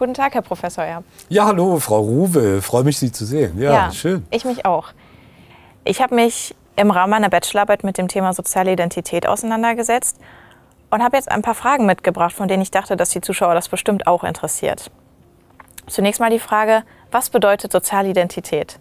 Guten Tag, Herr Professor Erb. Ja, hallo, Frau Ruwe. Freue mich, Sie zu sehen. Ja, Ja, schön. Ich mich auch. Ich habe mich im Rahmen meiner Bachelorarbeit mit dem Thema soziale Identität auseinandergesetzt und habe jetzt ein paar Fragen mitgebracht, von denen ich dachte, dass die Zuschauer das bestimmt auch interessiert. Zunächst mal die Frage, was bedeutet soziale Identität?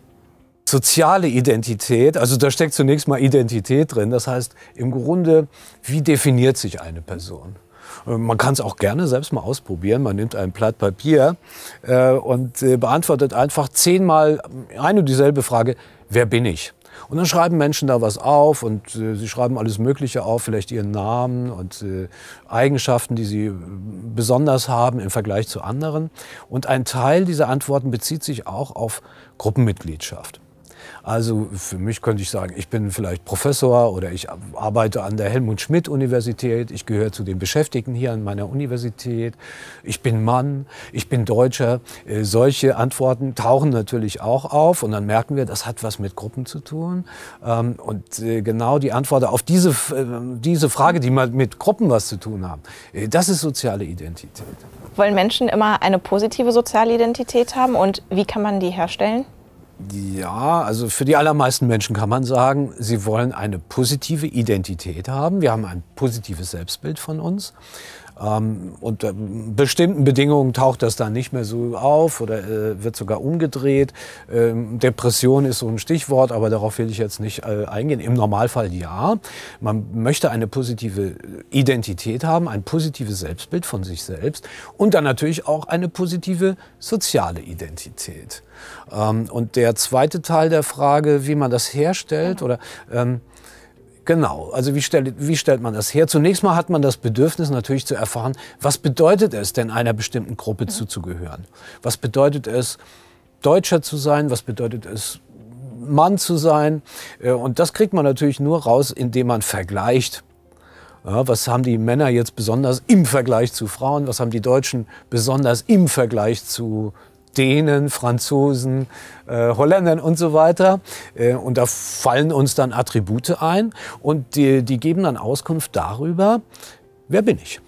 Soziale Identität, also da steckt zunächst mal Identität drin. Das heißt, im Grunde, wie definiert sich eine Person? Äh, Man kann es auch gerne selbst mal ausprobieren. Man nimmt ein Blatt Papier äh, und äh, beantwortet einfach zehnmal eine und dieselbe Frage, wer bin ich? Und dann schreiben Menschen da was auf und äh, sie schreiben alles Mögliche auf, vielleicht ihren Namen und äh, Eigenschaften, die sie äh, besonders haben im Vergleich zu anderen. Und ein Teil dieser Antworten bezieht sich auch auf Gruppenmitgliedschaft. Also für mich könnte ich sagen, ich bin vielleicht Professor oder ich arbeite an der Helmut Schmidt Universität, ich gehöre zu den Beschäftigten hier an meiner Universität, ich bin Mann, ich bin Deutscher. Äh, Solche Antworten tauchen natürlich auch auf und dann merken wir, das hat was mit Gruppen zu tun. Ähm, Und äh, genau die Antwort auf diese, äh, diese Frage, die mal mit Gruppen was zu tun haben, das ist soziale Identität. Wollen Menschen immer eine positive soziale Identität haben und wie kann man die herstellen? Ja, also für die allermeisten Menschen kann man sagen, sie wollen eine positive Identität haben. Wir haben ein positives Selbstbild von uns. Ähm, unter bestimmten Bedingungen taucht das dann nicht mehr so auf oder äh, wird sogar umgedreht. Ähm, Depression ist so ein Stichwort, aber darauf will ich jetzt nicht äh, eingehen. Im Normalfall ja. Man möchte eine positive Identität haben, ein positives Selbstbild von sich selbst und dann natürlich auch eine positive soziale Identität. Ähm, und der zweite Teil der Frage, wie man das herstellt oder ähm, Genau, also wie, stellt, wie stellt man das her? Zunächst mal hat man das Bedürfnis natürlich zu erfahren, was bedeutet es denn einer bestimmten Gruppe zuzugehören? Was bedeutet es, Deutscher zu sein? Was bedeutet es, Mann zu sein? Äh, Und das kriegt man natürlich nur raus, indem man vergleicht. Ja, was haben die Männer jetzt besonders im Vergleich zu Frauen? Was haben die Deutschen besonders im Vergleich zu Dänen, Franzosen, äh, Holländern und so weiter? Äh, und da fallen uns dann Attribute ein und die, die geben dann Auskunft darüber, wer bin ich?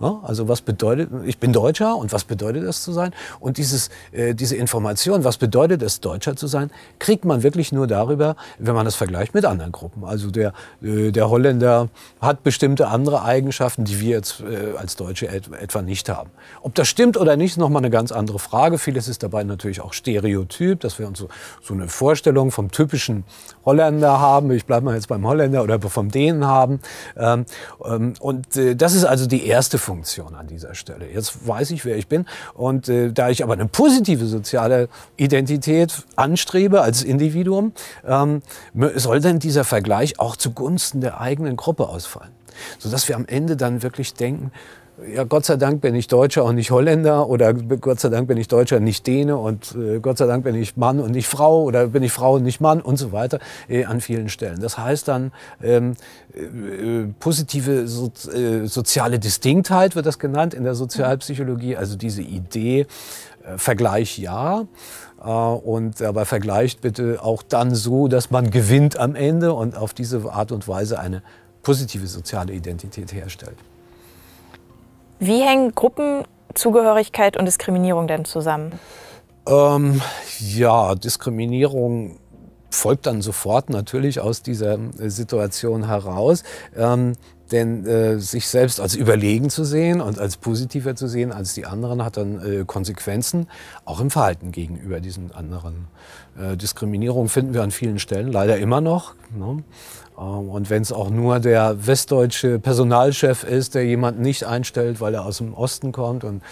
Ja, also was bedeutet, ich bin Deutscher und was bedeutet es zu sein? Und dieses, äh, diese Information, was bedeutet es, Deutscher zu sein, kriegt man wirklich nur darüber, wenn man das vergleicht mit anderen Gruppen. Also der, äh, der Holländer hat bestimmte andere Eigenschaften, die wir jetzt äh, als Deutsche et etwa nicht haben. Ob das stimmt oder nicht, ist nochmal eine ganz andere Frage. Vieles ist dabei natürlich auch Stereotyp, dass wir uns so, so eine Vorstellung vom typischen Holländer haben. Ich bleibe mal jetzt beim Holländer oder vom Dänen haben. Ähm, ähm, und äh, das ist also die erste Funktion an dieser Stelle. Jetzt weiß ich, wer ich bin. Und äh, da ich aber eine positive soziale Identität anstrebe als Individuum, ähm, soll denn dieser Vergleich auch zugunsten der eigenen Gruppe ausfallen. Sodass wir am Ende dann wirklich denken, ja, Gott sei Dank bin ich Deutscher und nicht Holländer oder Gott sei Dank bin ich Deutscher und nicht Däne und äh, Gott sei Dank bin ich Mann und nicht Frau oder bin ich Frau und nicht Mann und so weiter äh, an vielen Stellen. Das heißt dann ähm, äh, positive so, äh, soziale Distinktheit wird das genannt in der Sozialpsychologie, also diese Idee, äh, Vergleich ja, äh, und aber vergleicht bitte auch dann so, dass man gewinnt am Ende und auf diese Art und Weise eine positive soziale Identität herstellt. Wie hängen Gruppenzugehörigkeit und Diskriminierung denn zusammen? Ähm, ja, Diskriminierung folgt dann sofort natürlich aus dieser Situation heraus. Ähm, denn äh, sich selbst als überlegen zu sehen und als positiver zu sehen als die anderen hat dann äh, Konsequenzen, auch im Verhalten gegenüber diesen anderen. Äh, Diskriminierung finden wir an vielen Stellen leider immer noch. Ne? Ähm, Und wenn es auch nur der westdeutsche Personalchef ist, der jemanden nicht einstellt, weil er aus dem Osten kommt und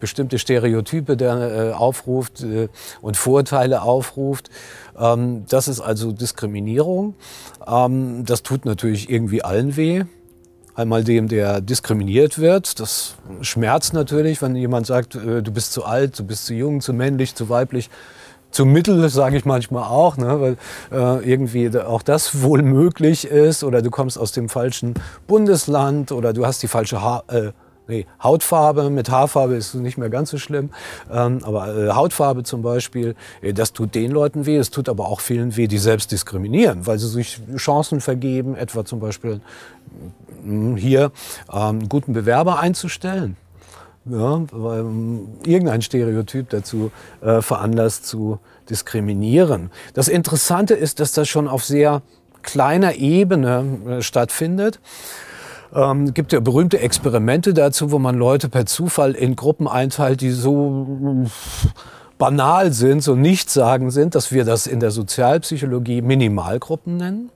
bestimmte Stereotype der, äh, aufruft äh, und Vorurteile aufruft. Ähm, das ist also Diskriminierung. Ähm, das tut natürlich irgendwie allen weh. Einmal dem, der diskriminiert wird. Das schmerzt natürlich, wenn jemand sagt, äh, du bist zu alt, du bist zu jung, zu männlich, zu weiblich zu mittel, sage ich manchmal auch, ne, weil äh, irgendwie auch das wohl möglich ist oder du kommst aus dem falschen Bundesland oder du hast die falsche ha äh, nee, Hautfarbe. Mit Haarfarbe ist es nicht mehr ganz so schlimm, ähm, aber äh, Hautfarbe zum Beispiel, äh, das tut den Leuten weh. Es tut aber auch vielen weh, die selbst diskriminieren, weil sie sich Chancen vergeben, etwa zum Beispiel mh, hier ähm, einen guten Bewerber einzustellen. ja, weil irgendein Stereotyp dazu äh, veranlasst zu diskriminieren. Das Interessante ist, dass das schon auf sehr kleiner Ebene äh, stattfindet. Ähm, gibt ja berühmte Experimente dazu, wo man Leute per Zufall in Gruppen einteilt, die so banal sind, so nichtssagend sind, dass wir das in der Sozialpsychologie Minimalgruppen nennen.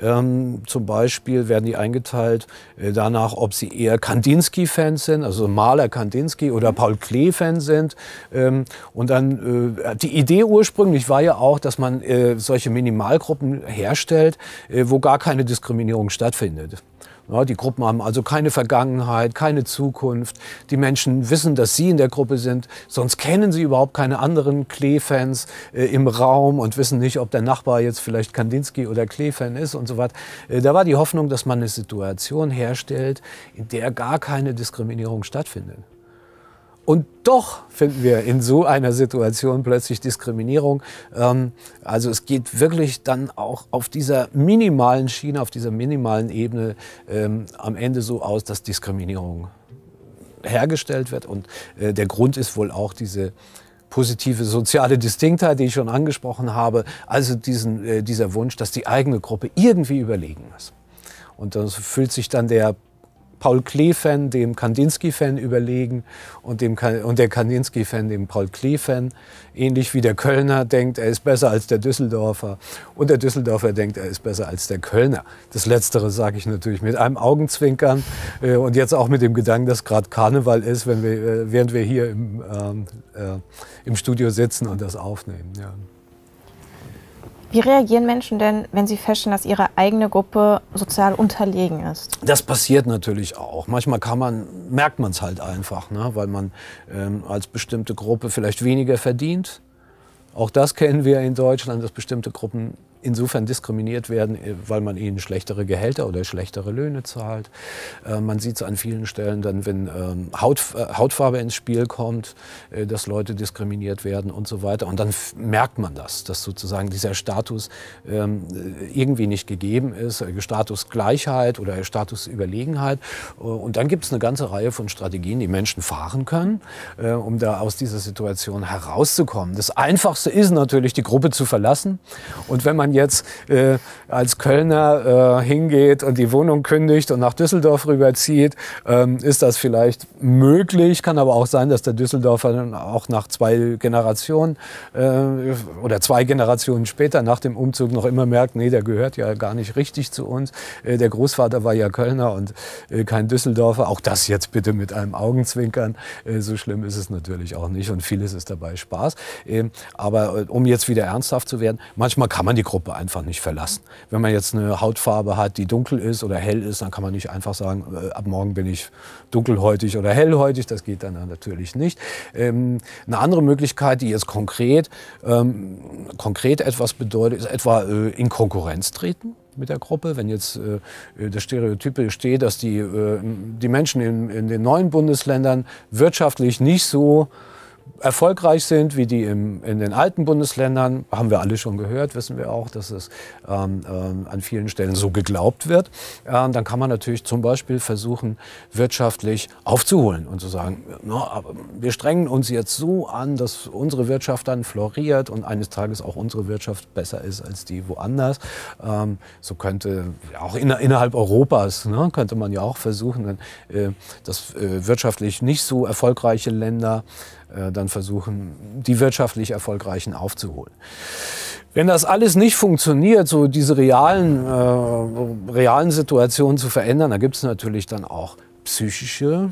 Ähm, zum Beispiel werden die eingeteilt äh, danach, ob sie eher Kandinsky-Fans sind, also Maler Kandinsky oder Paul Klee-Fans sind. Ähm, und dann äh, die Idee ursprünglich war ja auch, dass man äh, solche Minimalgruppen herstellt, äh, wo gar keine Diskriminierung stattfindet. Ja, die Gruppen haben also keine Vergangenheit, keine Zukunft. Die Menschen wissen, dass sie in der Gruppe sind, sonst kennen sie überhaupt keine anderen Klee-Fans äh, im Raum und wissen nicht, ob der Nachbar jetzt vielleicht Kandinsky oder Klee-Fan ist und so weiter. Äh, da war die Hoffnung, dass man eine Situation herstellt, in der gar keine Diskriminierung stattfindet. Und doch finden wir in so einer Situation plötzlich Diskriminierung. Ähm, also es geht wirklich dann auch auf dieser minimalen Schiene, auf dieser minimalen Ebene ähm, am Ende so aus, dass Diskriminierung hergestellt wird. Und äh, der Grund ist wohl auch diese positive soziale Distinktheit, die ich schon angesprochen habe. Also diesen, äh, dieser Wunsch, dass die eigene Gruppe irgendwie überlegen ist. Und dann fühlt sich dann der Paul Klee-Fan dem Kandinsky-Fan überlegen und, dem, und der Kandinsky-Fan dem Paul Klee-Fan. Ähnlich wie der Kölner denkt, er ist besser als der Düsseldorfer und der Düsseldorfer denkt, er ist besser als der Kölner. Das Letztere sage ich natürlich mit einem Augenzwinkern äh, und jetzt auch mit dem Gedanken, dass gerade Karneval ist, wenn wir, äh, während wir hier im, ähm, äh, im Studio sitzen und das aufnehmen. Ja. Wie reagieren Menschen denn, wenn sie feststellen, dass ihre eigene Gruppe sozial unterlegen ist? Das passiert natürlich auch. Manchmal kann man, merkt man es halt einfach, ne? weil man ähm, als bestimmte Gruppe vielleicht weniger verdient. Auch das kennen wir in Deutschland, dass bestimmte Gruppen insofern diskriminiert werden, äh, weil man ihnen schlechtere Gehälter oder schlechtere Löhne zahlt. Äh, man sieht es an vielen Stellen dann, wenn ähm, äh, Hautfarbe ins Spiel kommt, dass Leute diskriminiert werden und so weiter. Und dann merkt man das, dass sozusagen dieser Status ähm, irgendwie nicht gegeben ist, Statusgleichheit oder Statusüberlegenheit. Und dann gibt es eine ganze Reihe von Strategien, die Menschen fahren können, um da aus dieser Situation herauszukommen. Das Einfachste ist natürlich, die Gruppe zu verlassen. Und wenn jetzt äh, als Kölner äh, hingeht und die Wohnung kündigt und nach Düsseldorf rüberzieht, ähm, ist das vielleicht möglich. Kann aber auch sein, dass der Düsseldorfer dann auch nach zwei Generationen äh, oder zwei Generationen später nach dem Umzug noch immer merkt, nee, der gehört ja gar nicht richtig zu uns. Äh, der Großvater war ja Kölner und äh, kein Düsseldorfer. Auch das jetzt bitte mit einem Augenzwinkern. Äh, so schlimm ist es natürlich auch nicht und vieles ist dabei Spaß. Ähm, aber um jetzt wieder ernsthaft zu werden, manchmal kann man die Gruppe Gruppe einfach nicht verlassen. Wenn man jetzt eine Hautfarbe hat, die dunkel ist oder hell ist, dann kann man nicht einfach sagen, äh, ab morgen bin ich dunkelhäutig oder hellhäutig. Das geht dann natürlich nicht. Ähm, eine andere Möglichkeit, die jetzt konkret, ähm, konkret etwas bedeutet, ist etwa äh, in Konkurrenz treten mit der Gruppe. Wenn jetzt äh, das Stereotyp besteht, dass die, äh, die Menschen in, in den neuen Bundesländern wirtschaftlich nicht so erfolgreich sind wie die im, in den alten Bundesländern, haben wir alle schon gehört, wissen wir auch, dass es ähm, ähm, an vielen Stellen so geglaubt wird. Äh, dann kann man natürlich zum Beispiel versuchen, wirtschaftlich aufzuholen und zu sagen, na, wir strengen uns jetzt so an, dass unsere Wirtschaft dann floriert und eines Tages auch unsere Wirtschaft besser ist als die woanders. Ähm, so könnte auch in, innerhalb Europas ne, könnte man ja auch versuchen, äh, dass äh, wirtschaftlich nicht so erfolgreiche Länder dann versuchen, die wirtschaftlich Erfolgreichen aufzuholen. Wenn das alles nicht funktioniert, so diese realen, äh, realen Situationen zu verändern, da gibt es natürlich dann auch psychische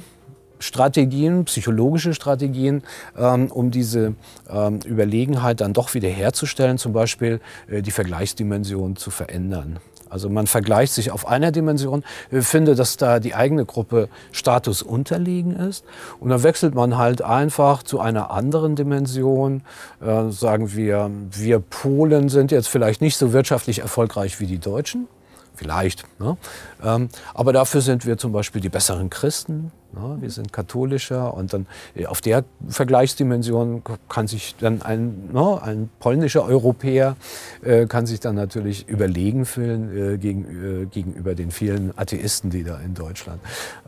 Strategien, psychologische Strategien, ähm, um diese ähm, Überlegenheit dann doch wieder herzustellen, zum Beispiel äh, die Vergleichsdimension zu verändern. Also man vergleicht sich auf einer Dimension, finde, dass da die eigene Gruppe Status unterlegen ist. Und dann wechselt man halt einfach zu einer anderen Dimension. Äh, sagen wir, wir Polen sind jetzt vielleicht nicht so wirtschaftlich erfolgreich wie die Deutschen. Vielleicht. Ne? Ähm, aber dafür sind wir zum Beispiel die besseren Christen? Wir sind katholischer und dann äh, auf der Vergleichsdimension kann sich dann ein, ne, ein polnischer Europäer äh, kann sich dann natürlich überlegen fühlen äh, gegen, gegenüber den vielen Atheisten, die da in Deutschland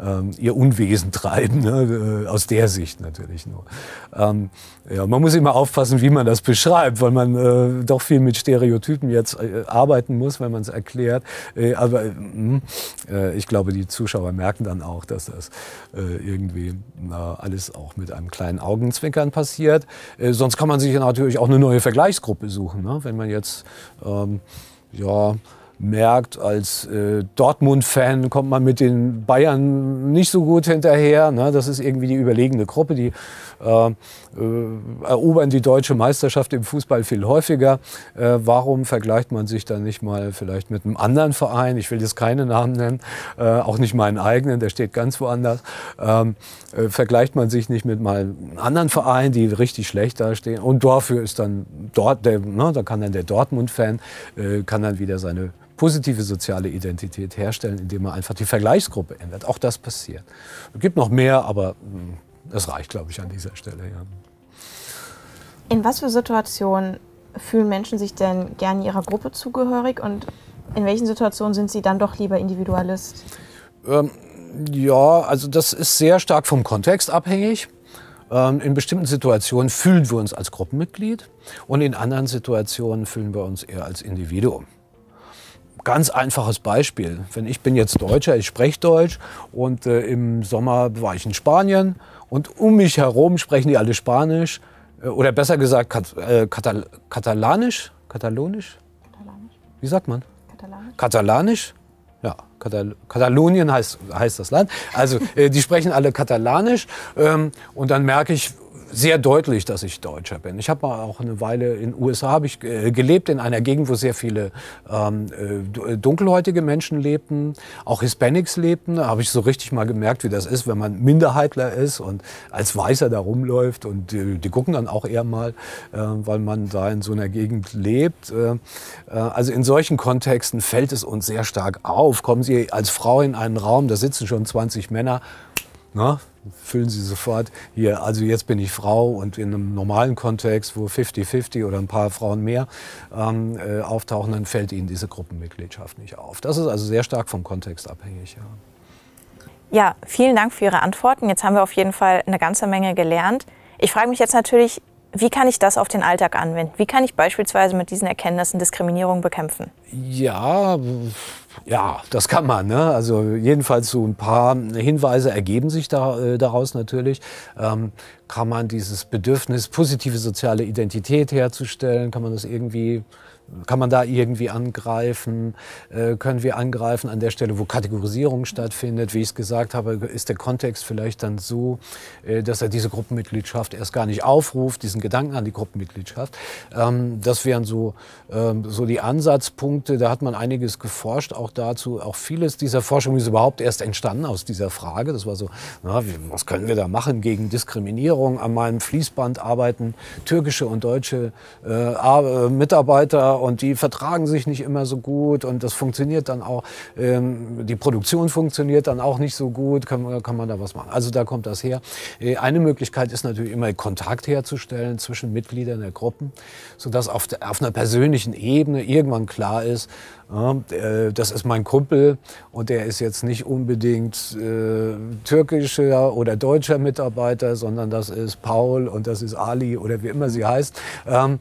ähm, ihr Unwesen treiben, ne? Aus der Sicht natürlich nur. Ähm, ja, man muss immer aufpassen, wie man das beschreibt, weil man doch viel mit Stereotypen jetzt arbeiten muss, wenn man es erklärt. aber hm, ich glaube, die Zuschauer merken dann auch, dass das irgendwie na, alles auch mit einem kleinen Augenzwinkern passiert. Äh, sonst kann man sich natürlich auch eine neue Vergleichsgruppe suchen. Ne? Wenn man jetzt ähm, ja, merkt, als äh, Dortmund-Fan kommt man mit den Bayern nicht so gut hinterher. Ne? Das ist irgendwie die überlegene Gruppe, die äh, äh, erobern die deutsche Meisterschaft im Fußball viel häufiger. Äh, warum vergleicht man sich dann nicht mal vielleicht mit einem anderen Verein? Ich will jetzt keine Namen nennen, äh, auch nicht meinen eigenen, der steht ganz woanders. Ähm, äh, vergleicht man sich nicht mit mal einem anderen Verein, die richtig schlecht dastehen? Und dafür ist dann dort, der, ne, da kann dann der Dortmund-Fan, kann dann wieder seine positive soziale Identität herstellen, indem man einfach die Vergleichsgruppe ändert. Auch das passiert. Es gibt noch mehr, aber das hm, reicht, glaube ich, an dieser Stelle. Ja. In was für Situationen fühlen Menschen sich denn gerne ihrer Gruppe zugehörig und in welchen Situationen sind sie dann doch lieber Individualist? Ähm, ja, also das ist sehr stark vom Kontext abhängig. Ähm, in bestimmten Situationen fühlen wir uns als Gruppenmitglied und in anderen Situationen fühlen wir uns eher als Individuum. Ganz einfaches Beispiel. Wenn ich bin jetzt Deutscher, ich spreche Deutsch und äh, im Sommer war ich in Spanien und um mich herum sprechen die alle Spanisch äh, oder besser gesagt Kat äh, Katal Katalanisch, Katalonisch. Katalanisch. Wie sagt man? Katalanisch. Katalanisch. Ja, Katal Katalonien heißt, heißt das Land. Also äh, die sprechen alle Katalanisch ähm, und dann merke ich, sehr deutlich, dass ich Deutscher bin. Ich habe auch eine Weile in den USA hab ich, äh, gelebt, in einer Gegend, wo sehr viele ähm, äh, dunkelhäutige Menschen lebten, auch Hispanics lebten. Da habe ich so richtig mal gemerkt, wie das ist, wenn man Minderheitler ist und als Weißer da rumläuft. Und die, die gucken dann auch eher mal, äh, weil man da in so einer Gegend lebt. Äh, äh, also in solchen Kontexten fällt es uns sehr stark auf. Kommen Sie als Frau in einen Raum, da sitzen schon 20 Männer. Na, füllen Sie sofort hier, also jetzt bin ich Frau und in einem normalen Kontext, wo 50-50 oder ein paar Frauen mehr ähm, äh, auftauchen, dann fällt Ihnen diese Gruppenmitgliedschaft nicht auf. Das ist also sehr stark vom Kontext abhängig. Ja. Ja, vielen Dank für Ihre Antworten. Jetzt haben wir auf jeden Fall eine ganze Menge gelernt. Ich frage mich jetzt natürlich, wie kann ich das auf den Alltag anwenden? Wie kann ich beispielsweise mit diesen Erkenntnissen Diskriminierung bekämpfen? Ja, ja, das kann man. Ne? Also jedenfalls so ein paar Hinweise ergeben sich da, äh, daraus natürlich. Ähm, kann man dieses Bedürfnis, positive soziale Identität herzustellen, kann man das irgendwie kann man da irgendwie angreifen? Äh, können wir angreifen an der Stelle, wo Kategorisierung stattfindet? Wie ich es gesagt habe, ist der Kontext vielleicht dann so, äh, dass er diese Gruppenmitgliedschaft erst gar nicht aufruft, diesen Gedanken an die Gruppenmitgliedschaft. Ähm, das wären so, ähm, so die Ansatzpunkte. Da hat man einiges geforscht, auch dazu. Auch vieles dieser Forschung ist überhaupt erst entstanden aus dieser Frage. Das war so, na, was können wir da machen gegen Diskriminierung? An meinem Fließband arbeiten türkische und deutsche äh, Mitarbeiter und die vertragen sich nicht immer so gut und das funktioniert dann auch, ähm, die Produktion funktioniert dann auch nicht so gut, kann, kann man da was machen. Also da kommt das her. Äh, eine Möglichkeit ist natürlich immer Kontakt herzustellen zwischen Mitgliedern der Gruppen, sodass auf, der, auf einer persönlichen Ebene irgendwann klar ist, das ist mein Kumpel und der ist jetzt nicht unbedingt äh, türkischer oder deutscher Mitarbeiter, sondern das ist Paul und das ist Ali oder wie immer sie heißt. Ähm,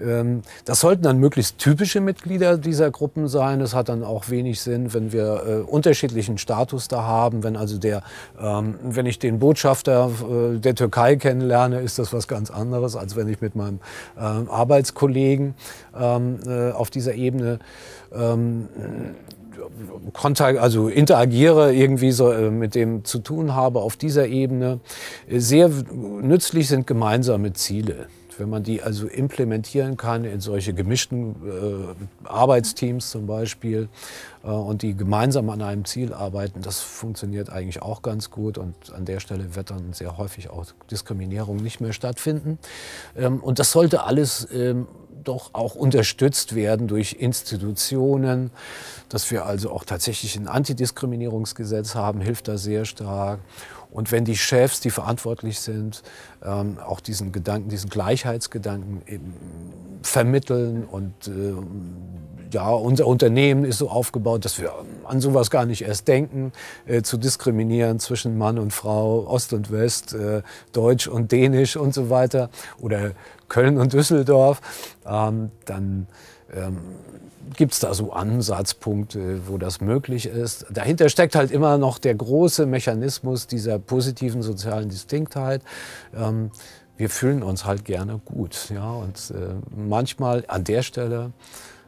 ähm, das sollten dann möglichst typische Mitglieder dieser Gruppen sein. Es hat dann auch wenig Sinn, wenn wir äh, unterschiedlichen Status da haben. Wenn also der, ähm, wenn ich den Botschafter äh, der Türkei kennenlerne, ist das was ganz anderes, als wenn ich mit meinem ähm, Arbeitskollegen ähm, äh, auf dieser Ebene ähm, also interagiere, irgendwie so äh, mit dem zu tun habe auf dieser Ebene. Sehr nützlich sind gemeinsame Ziele. Wenn man die also implementieren kann in solche gemischten äh, Arbeitsteams zum Beispiel äh, und die gemeinsam an einem Ziel arbeiten, das funktioniert eigentlich auch ganz gut und an der Stelle wird dann sehr häufig auch Diskriminierung nicht mehr stattfinden. Ähm, und das sollte alles ähm, doch auch unterstützt werden durch Institutionen. Dass wir also auch tatsächlich ein Antidiskriminierungsgesetz haben, hilft da sehr stark. Und wenn die Chefs, die verantwortlich sind, ähm, auch diesen Gedanken, diesen Gleichheitsgedanken eben vermitteln und äh, ja, unser Unternehmen ist so aufgebaut, dass wir an sowas gar nicht erst denken, äh, zu diskriminieren zwischen Mann und Frau, Ost und West, äh, Deutsch und Dänisch und so weiter oder Köln und Düsseldorf, ähm, dann ähm, gibt es da so Ansatzpunkte, wo das möglich ist. Dahinter steckt halt immer noch der große Mechanismus dieser positiven sozialen Distinktheit. Ähm, wir fühlen uns halt gerne gut. Ja? Und äh, manchmal an der Stelle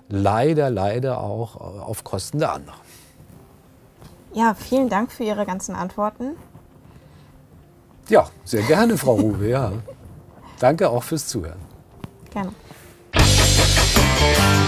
leider, leider auch auf Kosten der anderen. Ja, vielen Dank für Ihre ganzen Antworten. Ja, sehr gerne, Frau Ruwe. Ja. Danke auch fürs Zuhören. Gerne. Thank you.